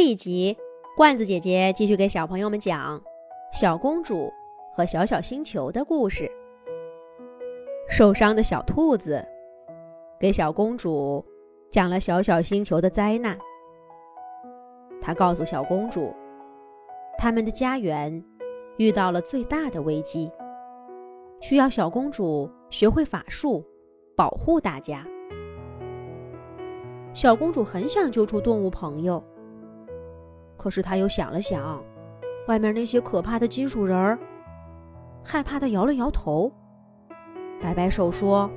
这一集，罐子姐姐继续给小朋友们讲小公主和小小星球的故事。受伤的小兔子给小公主讲了小小星球的灾难。他告诉小公主，他们的家园遇到了最大的危机，需要小公主学会法术，保护大家。小公主很想救出动物朋友。可是他又想了想，外面那些可怕的金属人儿，害怕的摇了摇头，摆摆手说：“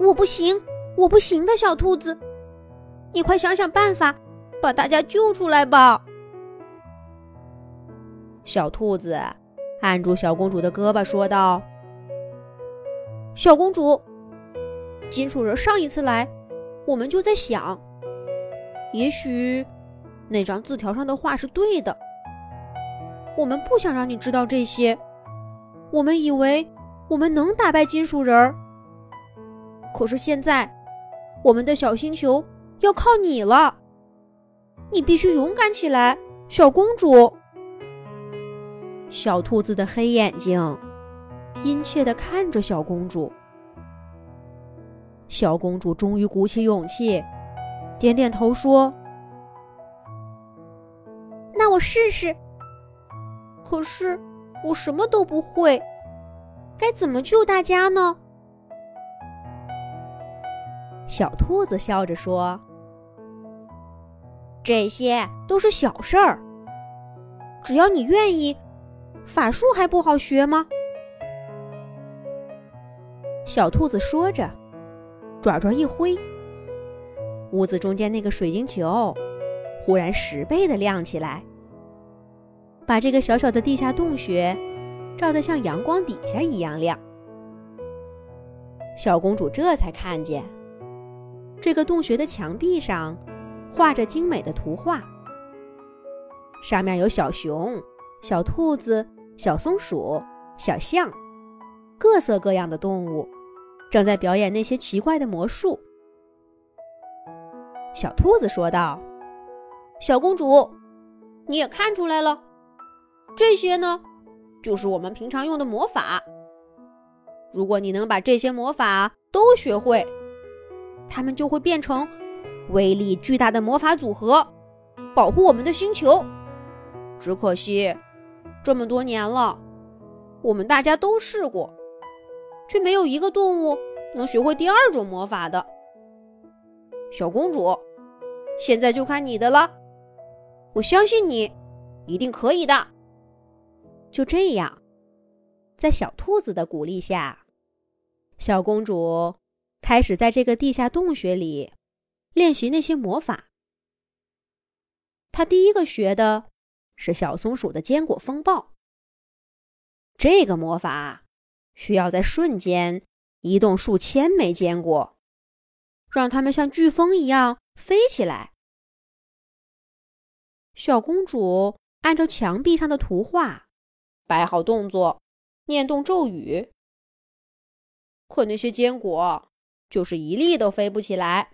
我不行，我不行的，小兔子，你快想想办法，把大家救出来吧。”小兔子按住小公主的胳膊说道：“小公主，金属人上一次来，我们就在想，也许……”那张字条上的话是对的，我们不想让你知道这些。我们以为我们能打败金属人儿，可是现在我们的小星球要靠你了。你必须勇敢起来，小公主。小兔子的黑眼睛殷切地看着小公主。小公主终于鼓起勇气，点点头说。那我试试。可是我什么都不会，该怎么救大家呢？小兔子笑着说：“这些都是小事儿，只要你愿意。法术还不好学吗？”小兔子说着，爪爪一挥，屋子中间那个水晶球忽然十倍的亮起来。把这个小小的地下洞穴照得像阳光底下一样亮，小公主这才看见，这个洞穴的墙壁上画着精美的图画，上面有小熊、小兔子、小松鼠、小象，各色各样的动物正在表演那些奇怪的魔术。小兔子说道：“小公主，你也看出来了。”这些呢，就是我们平常用的魔法。如果你能把这些魔法都学会，它们就会变成威力巨大的魔法组合，保护我们的星球。只可惜，这么多年了，我们大家都试过，却没有一个动物能学会第二种魔法的。小公主，现在就看你的了。我相信你，一定可以的。就这样，在小兔子的鼓励下，小公主开始在这个地下洞穴里练习那些魔法。她第一个学的是小松鼠的坚果风暴。这个魔法需要在瞬间移动数千枚坚果，让它们像飓风一样飞起来。小公主按照墙壁上的图画。摆好动作，念动咒语。可那些坚果就是一粒都飞不起来。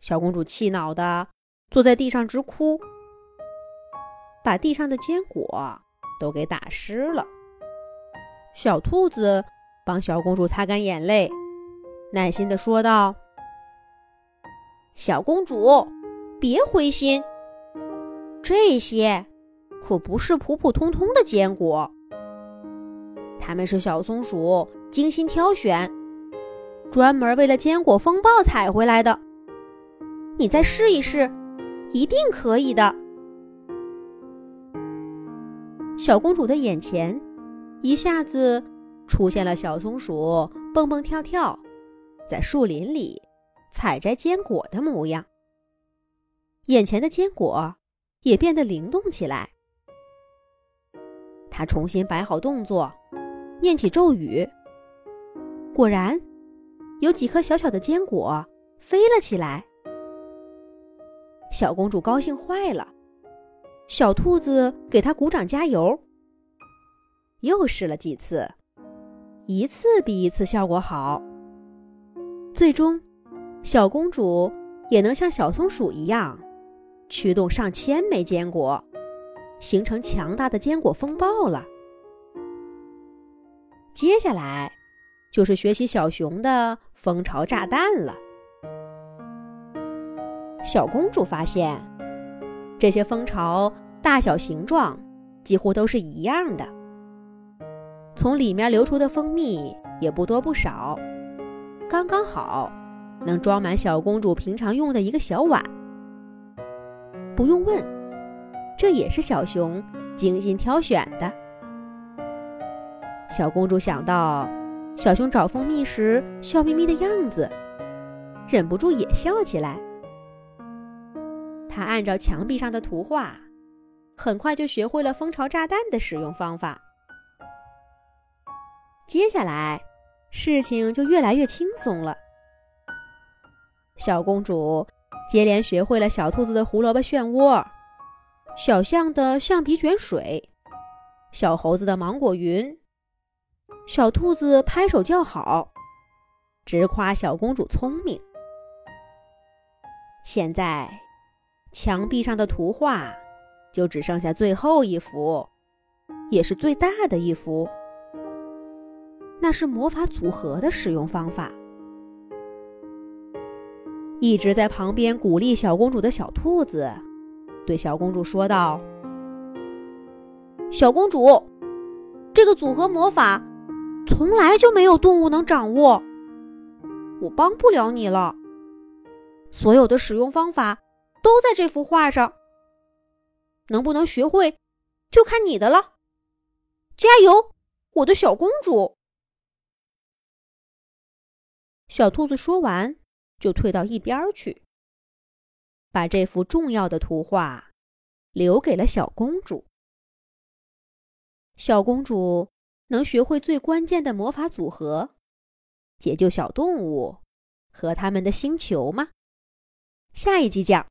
小公主气恼的坐在地上直哭，把地上的坚果都给打湿了。小兔子帮小公主擦干眼泪，耐心的说道：“小公主，别灰心，这些……”可不是普普通通的坚果，它们是小松鼠精心挑选，专门为了坚果风暴采回来的。你再试一试，一定可以的。小公主的眼前一下子出现了小松鼠蹦蹦跳跳，在树林里采摘坚果的模样。眼前的坚果也变得灵动起来。他重新摆好动作，念起咒语。果然，有几颗小小的坚果飞了起来。小公主高兴坏了，小兔子给她鼓掌加油。又试了几次，一次比一次效果好。最终，小公主也能像小松鼠一样，驱动上千枚坚果，形成强大的坚果风暴了。接下来就是学习小熊的蜂巢炸弹了。小公主发现，这些蜂巢大小、形状几乎都是一样的，从里面流出的蜂蜜也不多不少，刚刚好能装满小公主平常用的一个小碗。不用问，这也是小熊精心挑选的。小公主想到小熊找蜂蜜时笑眯眯的样子，忍不住也笑起来。她按照墙壁上的图画，很快就学会了蜂巢炸弹的使用方法。接下来，事情就越来越轻松了。小公主。接连学会了小兔子的胡萝卜漩涡，小象的橡皮卷水，小猴子的芒果云。小兔子拍手叫好，直夸小公主聪明。现在，墙壁上的图画就只剩下最后一幅，也是最大的一幅，那是魔法组合的使用方法。一直在旁边鼓励小公主的小兔子，对小公主说道：“小公主，这个组合魔法从来就没有动物能掌握，我帮不了你了。所有的使用方法都在这幅画上，能不能学会就看你的了。加油，我的小公主！”小兔子说完。就退到一边去，把这幅重要的图画留给了小公主。小公主能学会最关键的魔法组合，解救小动物和他们的星球吗？下一集讲。